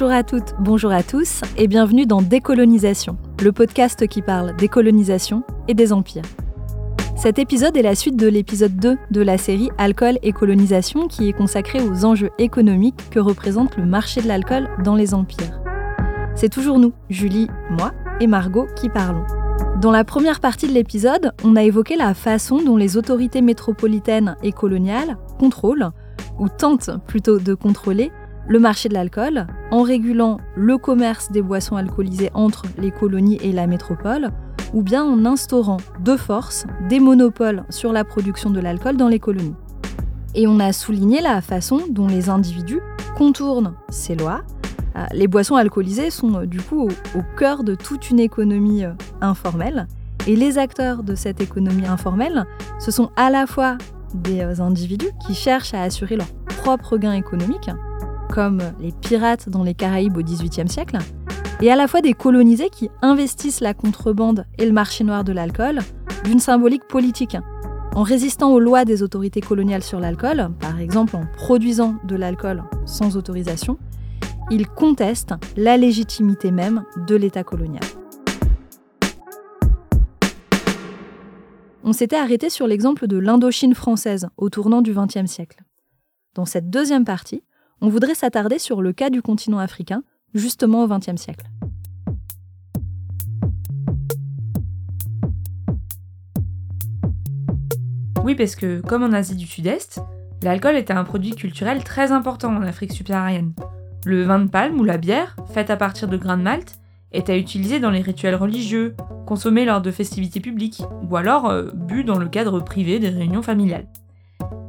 Bonjour à toutes, bonjour à tous et bienvenue dans Décolonisation, le podcast qui parle des colonisations et des empires. Cet épisode est la suite de l'épisode 2 de la série Alcool et colonisation qui est consacré aux enjeux économiques que représente le marché de l'alcool dans les empires. C'est toujours nous, Julie, moi et Margot, qui parlons. Dans la première partie de l'épisode, on a évoqué la façon dont les autorités métropolitaines et coloniales contrôlent, ou tentent plutôt de contrôler, le marché de l'alcool en régulant le commerce des boissons alcoolisées entre les colonies et la métropole, ou bien en instaurant de force des monopoles sur la production de l'alcool dans les colonies. Et on a souligné la façon dont les individus contournent ces lois. Euh, les boissons alcoolisées sont euh, du coup au, cœur de toute une économie euh, informelle. Et les acteurs de cette économie informelle, ce sont à la fois des individus qui cherchent à assurer leur propre gain économique, comme les pirates dans les Caraïbes au XVIIIe siècle, et à la fois des colonisés qui investissent la contrebande et le marché noir de l'alcool d'une symbolique politique. En résistant aux lois des autorités coloniales sur l'alcool, par exemple en produisant de l'alcool sans autorisation, ils contestent la légitimité même de l'État colonial. On s'était arrêté sur l'exemple de l'Indochine française au tournant du XXe siècle. Dans cette deuxième partie, on voudrait s'attarder sur le cas du continent africain, justement au XXe siècle. Oui, parce que, comme en Asie du Sud-Est, l'alcool était un produit culturel très important en Afrique subsaharienne. Le vin de palme ou la bière, faite à partir de grains de malt, était utilisé dans les rituels religieux, consommé lors de festivités publiques, ou alors euh, bu dans le cadre privé des réunions familiales.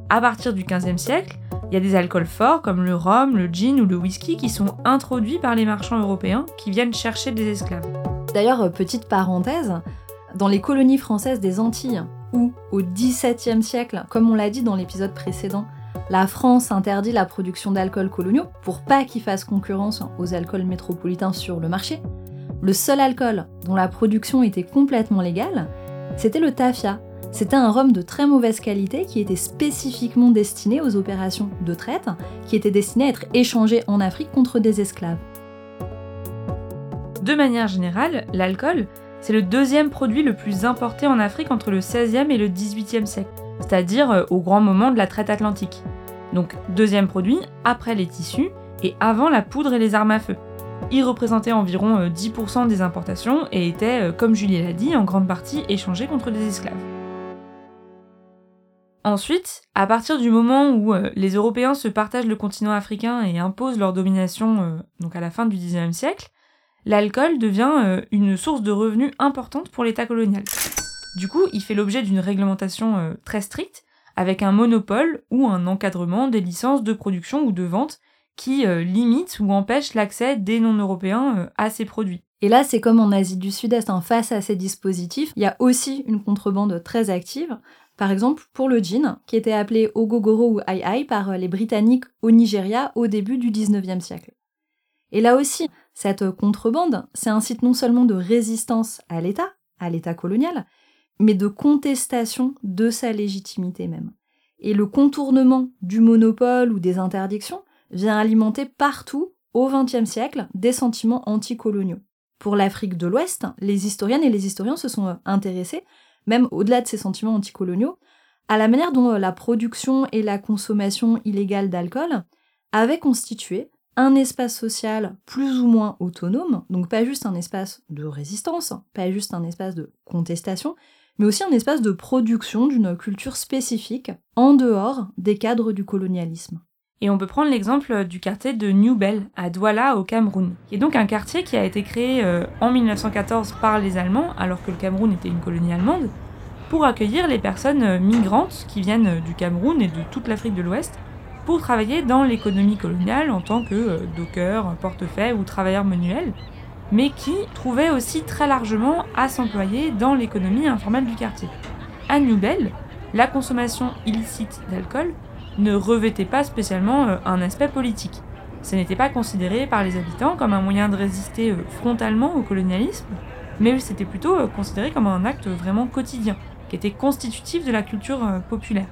À partir du XVe siècle, il y a des alcools forts comme le rhum, le gin ou le whisky qui sont introduits par les marchands européens qui viennent chercher des esclaves. D'ailleurs, euh, petite parenthèse, dans les colonies françaises des Antilles, où au XVIIe siècle, comme on l'a dit dans l'épisode précédent, la France interdit la production d'alcools coloniaux pour pas qu'ils fassent concurrence aux alcools métropolitains sur le marché, le seul alcool dont la production était complètement légale, c'était le tafia, c'était un rhum de très mauvaise qualité qui était spécifiquement destiné aux opérations de traite, qui était destiné à être échangé en Afrique contre des esclaves. De manière générale, l'alcool, c'est le deuxième produit le plus importé en Afrique entre le 16e et le 18e siècle, c'est-à-dire euh, au grand moment de la traite atlantique. Donc deuxième produit après les tissus et avant la poudre et les armes à feu. Il représentait environ 10% euh, des importations et était, euh, comme Julie l'a dit, en grande partie échangé contre des esclaves. Ensuite, à partir du moment où euh, les Européens se partagent le continent africain et imposent leur domination, euh, donc à la fin du XIXe siècle, l'alcool devient euh, une source de revenus importante pour l'État colonial. Du coup, il fait l'objet d'une réglementation très stricte, avec un monopole ou un encadrement des licences de production ou de vente qui limite ou empêche l'accès des non-européens à ces produits. Et là, c'est comme en Asie du Sud-Est, hein, face à ces dispositifs, il y a aussi une contrebande très active, par exemple, pour le gin, qui était appelé Ogogoro ou Ai Ai par les Britanniques au Nigeria au début du 19e siècle. Et là aussi, cette contrebande, c'est un site non seulement de résistance à l'État, à l'État colonial, mais de contestation de sa légitimité même. Et le contournement du monopole ou des interdictions vient alimenter partout, au XXe siècle, des sentiments anticoloniaux. Pour l'Afrique de l'Ouest, les historiennes et les historiens se sont intéressés même au-delà de ces sentiments anticoloniaux, à la manière dont euh, la production et la consommation illégale d'alcool avaient constitué un espace social plus ou moins autonome, donc pas juste un espace de résistance, pas juste un espace de contestation, mais aussi un espace de production d'une culture spécifique en dehors des cadres du colonialisme. Et on peut prendre l'exemple du quartier de New Bell, à Douala, au Cameroun, qui est donc un quartier qui a été créé euh, en 1914 par les Allemands, alors que le Cameroun était une colonie allemande, pour accueillir les personnes euh, migrantes qui viennent euh, du Cameroun et de toute l'Afrique de l'Ouest, pour travailler dans l'économie coloniale en tant que docker, portefeuille ou travailleurs manuels, mais qui trouvaient aussi très largement à s'employer dans l'économie informelle du quartier. À New Bell, la consommation illicite d'alcool ne revêtait pas spécialement euh, un aspect politique. Ce n'était pas considéré par les habitants comme un moyen de résister euh, frontalement au colonialisme, mais c'était plutôt euh, considéré comme un acte vraiment quotidien, qui était constitutif de la culture populaire.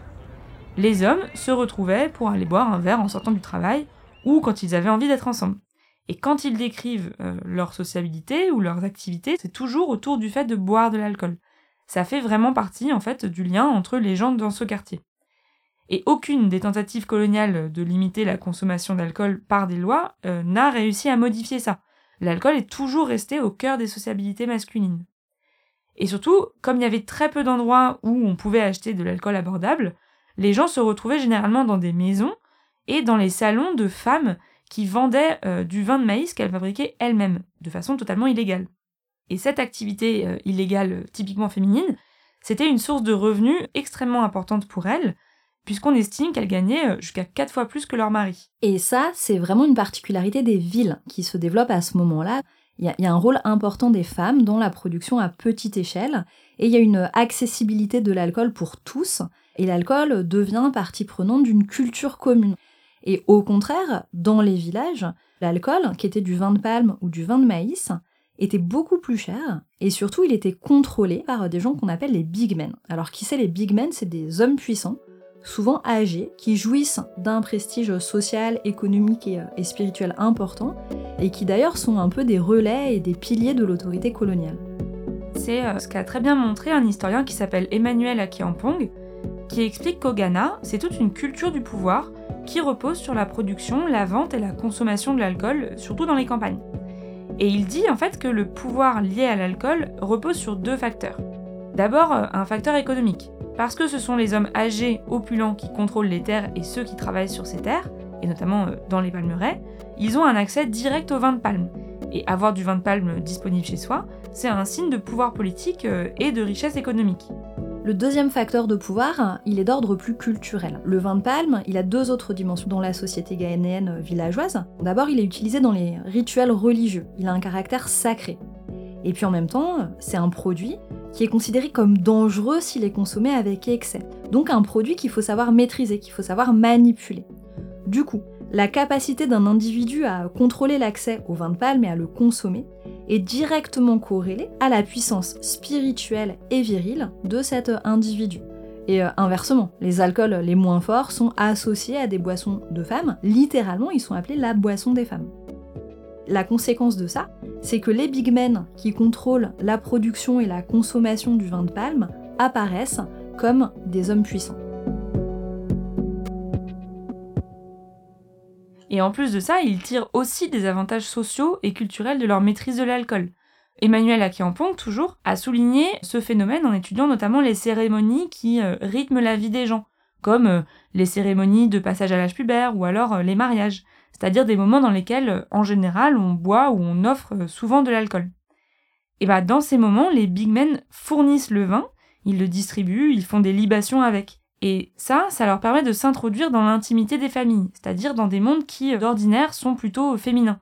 Les hommes se retrouvaient pour aller boire un verre en sortant du travail, ou quand ils avaient envie d'être ensemble. Et quand ils décrivent leur sociabilité ou leurs activités, c'est toujours autour du fait de boire de l'alcool. Ça fait vraiment partie, en fait, du lien entre les gens dans ce quartier. Et aucune des tentatives coloniales de limiter la consommation d'alcool par des lois euh, n'a réussi à modifier ça. L'alcool est toujours resté au cœur des sociabilités masculines. Et surtout, comme il y avait très peu d'endroits où on pouvait acheter de l'alcool abordable, les gens se retrouvaient généralement dans des maisons et dans les salons de femmes qui vendaient euh, du vin de maïs qu'elles fabriquaient elles-mêmes, de façon totalement illégale. Et cette activité euh, illégale typiquement féminine, c'était une source de revenus extrêmement importante pour elles, puisqu'on estime qu'elles gagnaient euh, jusqu'à 4 fois plus que leur mari. Et ça, c'est vraiment une particularité des villes qui se développent à ce moment-là. Il y, a un rôle important des femmes dans la production à petite échelle, et il y a une accessibilité de l'alcool pour tous, et l'alcool devient partie prenante d'une culture commune. Et au contraire, dans les villages, l'alcool, qui était du vin de palme ou du vin de maïs, était beaucoup plus cher, et surtout il était contrôlé par des gens qu'on appelle les big men. Alors qui c'est les big men? C'est des hommes puissants, souvent âgés, qui jouissent d'un prestige social, économique et, euh, spirituel important, et qui d'ailleurs sont un peu des relais et des piliers de l'autorité coloniale. C'est euh, ce qu'a très bien montré un historien qui s'appelle Emmanuel Akiampong, qui explique qu'au Ghana, c'est toute une culture du pouvoir qui repose sur la production, la vente et la consommation de l'alcool, surtout dans les campagnes. Et il dit en fait que le pouvoir lié à l'alcool repose sur deux facteurs. D'abord, euh, un facteur économique. Parce que ce sont les hommes âgés, opulents qui contrôlent les terres et ceux qui travaillent sur ces terres, et notamment euh, dans les palmeraies, ils ont un accès direct au vin de palme. Et avoir du vin de palme disponible chez soi, c'est un signe de pouvoir politique euh, et de richesse économique. Le deuxième facteur de pouvoir, il est d'ordre plus culturel. Le vin de palme, il a deux autres dimensions dans la société ghanéenne villageoise. D'abord, il est utilisé dans les rituels religieux. Il a un caractère sacré. Et puis en même temps, c'est un produit qui est considéré comme dangereux s'il est consommé avec excès. Donc un produit qu'il faut savoir maîtriser, qu'il faut savoir manipuler. Du coup, la capacité d'un individu à contrôler l'accès au vin de palme et à le consommer est directement corrélée à la puissance spirituelle et virile de cet individu. Et euh, inversement, les alcools les moins forts sont associés à des boissons de femmes, littéralement ils sont appelés la boisson des femmes. La conséquence de ça, c'est que les big men qui contrôlent la production et la consommation du vin de palme apparaissent comme des hommes puissants. Et en plus de ça, ils tirent aussi des avantages sociaux et culturels de leur maîtrise de l'alcool. Emmanuel Akiampong, toujours, a souligné ce phénomène en étudiant notamment les cérémonies qui euh, rythment la vie des gens, comme euh, les cérémonies de passage à l'âge pubère ou alors euh, les mariages c'est-à-dire des moments dans lesquels, en général, on boit ou on offre euh, souvent de l'alcool. Et bah dans ces moments, les big men fournissent le vin, ils le distribuent, ils font des libations avec. Et ça, ça leur permet de s'introduire dans l'intimité des familles, c'est-à-dire dans des mondes qui, euh, d'ordinaire, sont plutôt féminins.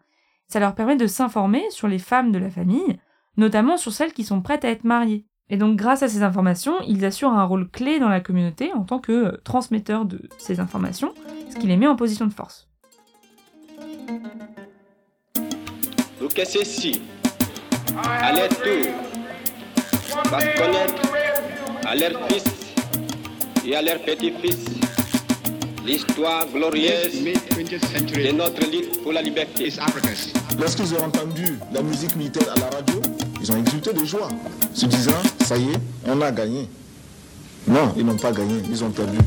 Ça leur permet de s'informer sur les femmes de la famille, notamment sur celles qui sont prêtes à être mariées. Et donc grâce à ces informations, ils assurent un rôle clé dans la communauté en tant que euh, transmetteurs de ces informations, ce qui les met en position de force. Ceci, à leur tour, va connaître à leur fils et à leur petit-fils l'histoire glorieuse de notre lutte pour la liberté. Lorsqu'ils ont entendu la musique militaire à la radio, ils ont exulté de joie, se disant, ça y est, on a gagné. Non, ils n'ont pas gagné, ils ont perdu.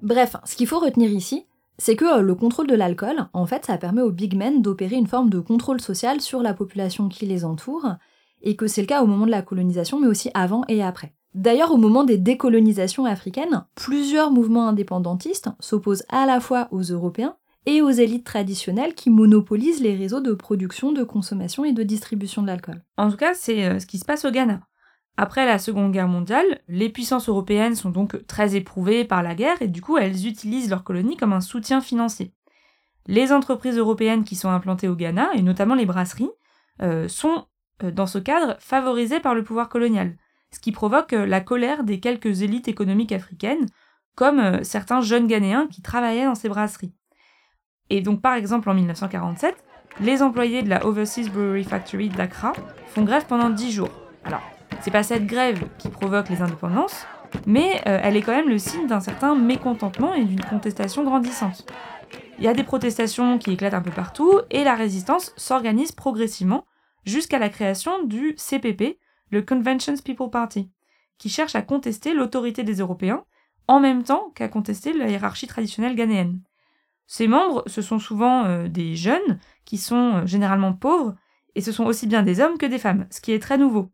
Bref, ce qu'il faut retenir ici, c'est que euh, le contrôle de l'alcool, en fait, ça permet aux big men d'opérer une forme de contrôle social sur la population qui les entoure, et que c'est le cas au moment de la colonisation, mais aussi avant et après. D'ailleurs, au moment des décolonisations africaines, plusieurs mouvements indépendantistes s'opposent à la fois aux Européens et aux élites traditionnelles qui monopolisent les réseaux de production, de consommation et de distribution de l'alcool. En tout cas, c'est euh, ce qui se passe au Ghana. Après la Seconde Guerre mondiale, les puissances européennes sont donc très éprouvées par la guerre et du coup elles utilisent leurs colonies comme un soutien financier. Les entreprises européennes qui sont implantées au Ghana, et notamment les brasseries, euh, sont euh, dans ce cadre favorisées par le pouvoir colonial, ce qui provoque euh, la colère des quelques élites économiques africaines, comme certains jeunes Ghanéens qui travaillaient dans ces brasseries. Et donc par exemple en 1947, les employés de la Overseas Brewery Factory d'Accra font grève pendant 10 jours. C'est pas cette grève qui provoque les indépendances, mais euh, elle est quand même le signe d'un certain mécontentement et d'une contestation grandissante. Il y a des protestations qui éclatent un peu partout et la résistance s'organise progressivement jusqu'à la création du CPP, le Conventions People Party, qui cherche à contester l'autorité des Européens en même temps qu'à contester la hiérarchie traditionnelle ghanéenne. Ses membres, ce sont souvent euh, des jeunes qui sont euh, généralement pauvres et ce sont aussi bien des hommes que des femmes, ce qui est très nouveau.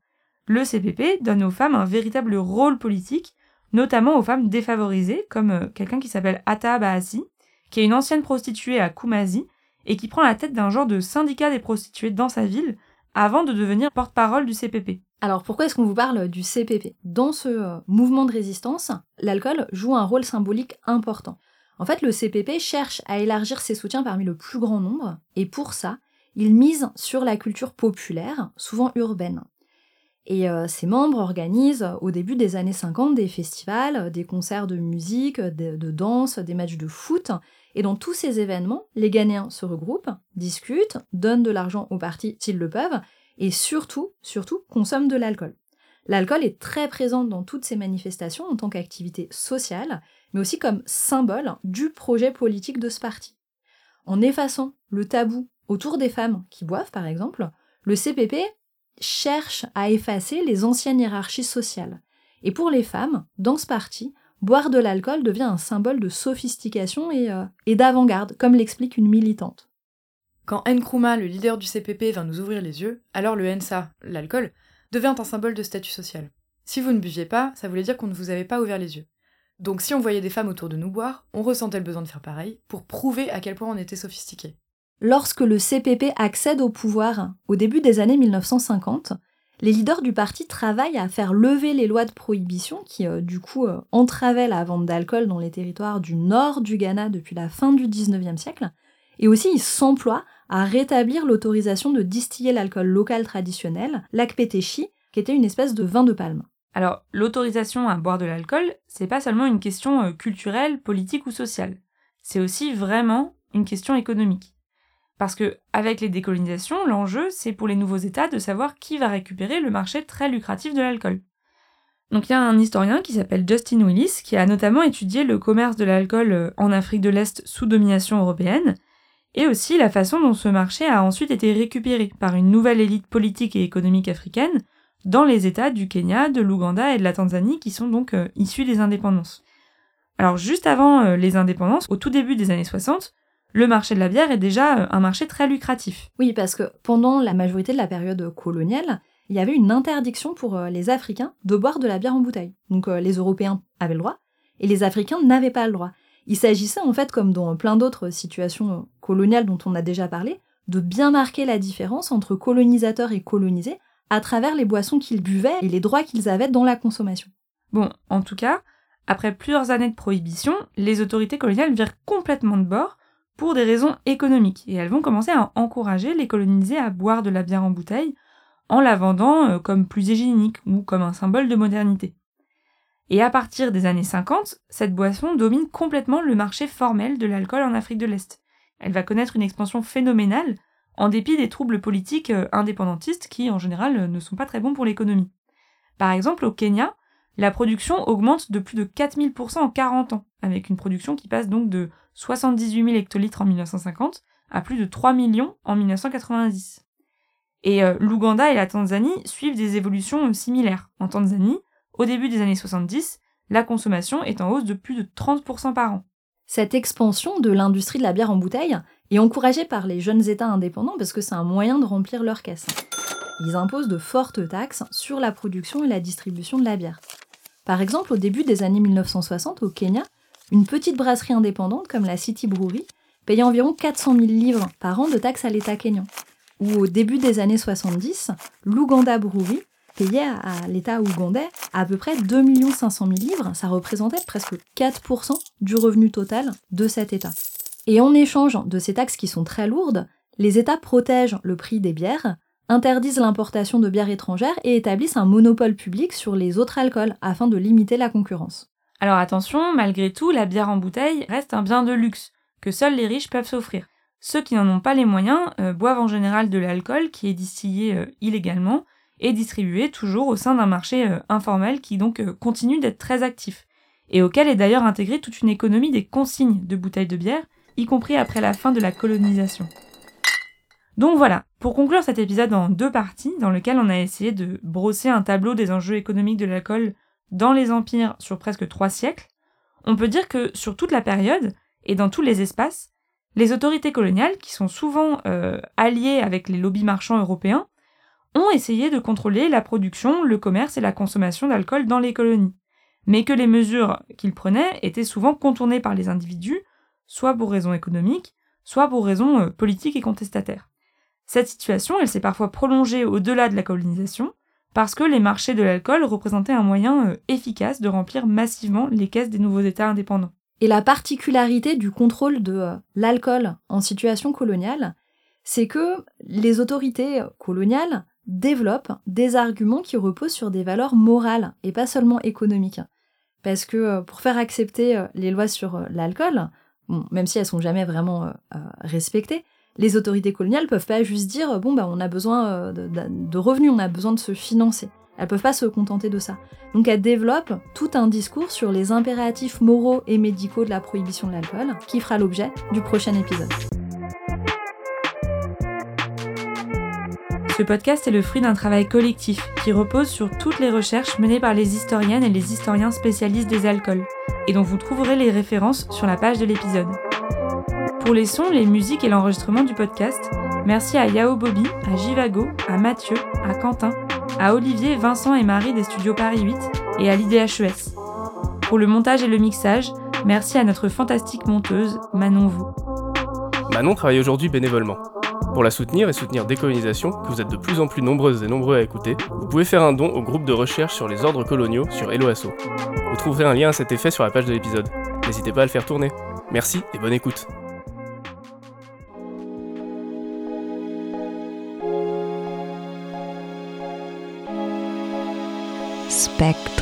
Le CPP donne aux femmes un véritable rôle politique, notamment aux femmes défavorisées, comme euh, quelqu'un qui s'appelle Atta Bahasi, qui est une ancienne prostituée à Kumasi et qui prend la tête d'un genre de syndicat des prostituées dans sa ville avant de devenir porte-parole du CPP. Alors pourquoi est-ce qu'on vous parle du CPP Dans ce euh, mouvement de résistance, l'alcool joue un rôle symbolique important. En fait, le CPP cherche à élargir ses soutiens parmi le plus grand nombre, et pour ça, il mise sur la culture populaire, souvent urbaine. Et euh, ses membres organisent au début des années 50 des festivals, des concerts de musique, de, de danse, des matchs de foot, et dans tous ces événements, les Ghanéens se regroupent, discutent, donnent de l'argent aux partis s'ils le peuvent, et surtout, surtout, consomment de l'alcool. L'alcool est très présent dans toutes ces manifestations en tant qu'activité sociale, mais aussi comme symbole du projet politique de ce parti. En effaçant le tabou autour des femmes qui boivent, par exemple, le CPP cherche à effacer les anciennes hiérarchies sociales. Et pour les femmes, dans ce parti, boire de l'alcool devient un symbole de sophistication euh, et, d'avant-garde, comme l'explique une militante. Quand Nkrumah, le leader du CPP, vint nous ouvrir les yeux, alors le NSA, l'alcool, devint un symbole de statut social. Si vous ne buviez pas, ça voulait dire qu'on ne vous avait pas ouvert les yeux. Donc si on voyait des femmes autour de nous boire, on ressentait le besoin de faire pareil, pour prouver à quel point on était sophistiqué. Lorsque le CPP accède au pouvoir au début des années 1950, les leaders du parti travaillent à faire lever les lois de prohibition qui, euh, du coup, euh, entravaient la vente d'alcool dans les territoires du nord du Ghana depuis la fin du 19e siècle. Et aussi, ils s'emploient à rétablir l'autorisation de distiller l'alcool local traditionnel, l'akpeteshi, qui était une espèce de vin de palme. Alors, l'autorisation à boire de l'alcool, c'est pas seulement une question euh, culturelle, politique ou sociale. C'est aussi vraiment une question économique. Parce que, avec les décolonisations, l'enjeu, c'est pour les nouveaux États de savoir qui va récupérer le marché très lucratif de l'alcool. Donc il y a un historien qui s'appelle Justin Willis, qui a notamment étudié le commerce de l'alcool euh, en Afrique de l'Est sous domination européenne, et aussi la façon dont ce marché a ensuite été récupéré par une nouvelle élite politique et économique africaine dans les États du Kenya, de l'Ouganda et de la Tanzanie qui sont donc euh, issus des indépendances. Alors juste avant euh, les indépendances, au tout début des années 60, le marché de la bière est déjà euh, un marché très lucratif. Oui, parce que pendant la majorité de la période coloniale, il y avait une interdiction pour euh, les Africains de boire de la bière en bouteille. Donc euh, les Européens avaient le droit, et les Africains n'avaient pas le droit. Il s'agissait en fait, comme dans plein d'autres situations coloniales dont on a déjà parlé, de bien marquer la différence entre colonisateurs et colonisés à travers les boissons qu'ils buvaient et les droits qu'ils avaient dans la consommation. Bon, en tout cas, après plusieurs années de prohibition, les autorités coloniales virent complètement de bord pour des raisons économiques. Et elles vont commencer à encourager les colonisés à boire de la bière en bouteille en la vendant euh, comme plus hygiénique ou comme un symbole de modernité. Et à partir des années 50, cette boisson domine complètement le marché formel de l'alcool en Afrique de l'Est. Elle va connaître une expansion phénoménale en dépit des troubles politiques euh, indépendantistes qui, en général, ne sont pas très bons pour l'économie. Par exemple, au Kenya, la production augmente de plus de 4000% en 40 ans, avec une production qui passe donc de 78 000 hectolitres en 1950 à plus de 3 millions en 1990. Et euh, l'Ouganda et la Tanzanie suivent des évolutions euh, similaires. En Tanzanie, au début des années 70, la consommation est en hausse de plus de 30% par an. Cette expansion de l'industrie de la bière en bouteille est encouragée par les jeunes États indépendants parce que c'est un moyen de remplir leur caisse. Ils imposent de fortes taxes sur la production et la distribution de la bière. Par exemple, au début des années 1960, au Kenya, une petite brasserie indépendante comme la City Brewery payait environ 400 000 livres par an de taxes à l'État kényan. Ou au début des années 70, l'Ouganda Brewery payait à l'État ougandais à peu près 2 500 000 livres, ça représentait presque 4% du revenu total de cet État. Et en échange de ces taxes qui sont très lourdes, les États protègent le prix des bières, interdisent l'importation de bières étrangères et établissent un monopole public sur les autres alcools afin de limiter la concurrence. Alors attention, malgré tout, la bière en bouteille reste un bien de luxe, que seuls les riches peuvent s'offrir. Ceux qui n'en ont pas les moyens euh, boivent en général de l'alcool qui est distillé euh, illégalement et distribué toujours au sein d'un marché euh, informel qui donc continue d'être très actif, et auquel est d'ailleurs intégrée toute une économie des consignes de bouteilles de bière y compris après la fin de la colonisation. Donc voilà, pour conclure cet épisode en deux parties, dans lequel on a essayé de brosser un tableau des enjeux économiques de l'alcool dans les empires sur presque trois siècles, on peut dire que sur toute la période, et dans tous les espaces, les autorités coloniales, qui sont souvent euh, alliées avec les lobbies marchands européens, ont essayé de contrôler la production, le commerce et la consommation d'alcool dans les colonies, mais que les mesures qu'ils prenaient étaient souvent contournées par les individus, soit pour raisons économiques, soit pour raisons euh, politiques et contestataires. Cette situation, s'est parfois prolongée au-delà de la colonisation, parce que les marchés de l'alcool représentaient un moyen euh, efficace de remplir massivement les caisses des nouveaux États indépendants. Et la particularité du contrôle de euh, l'alcool en situation coloniale, c'est que les autorités coloniales développent des arguments qui reposent sur des valeurs morales et pas seulement économiques. Parce que euh, pour faire accepter euh, les lois sur l'alcool, même si elles sont jamais vraiment respectées, les autorités coloniales peuvent pas juste dire bon bah on a besoin de revenus, on a besoin de se financer. Elles peuvent pas se contenter de ça. Donc elles développent tout un discours sur les impératifs moraux et médicaux de la prohibition de l'alcool, qui fera l'objet du prochain épisode. Ce podcast est le fruit d'un travail collectif qui repose sur toutes les recherches menées par les historiennes et les historiens spécialistes des alcools, et dont vous trouverez les références sur la page de l'épisode. Pour les sons, les musiques et l'enregistrement du podcast, merci à Yao Bobby, à Jivago, à Mathieu, à Quentin à Olivier, Vincent et Marie des studios Paris 8 et à l'IDHES. Pour le montage et le mixage, merci à notre fantastique monteuse, Manon Vous. Manon travaille aujourd'hui bénévolement. Pour la soutenir et soutenir Décolonisation, que vous êtes de plus en plus nombreuses et nombreux à écouter, vous pouvez faire un don au groupe de recherche sur les ordres coloniaux sur Helloasso. Vous trouverez un lien à cet effet sur la page de l'épisode. N'hésitez pas à le faire tourner. Merci et bonne écoute. back.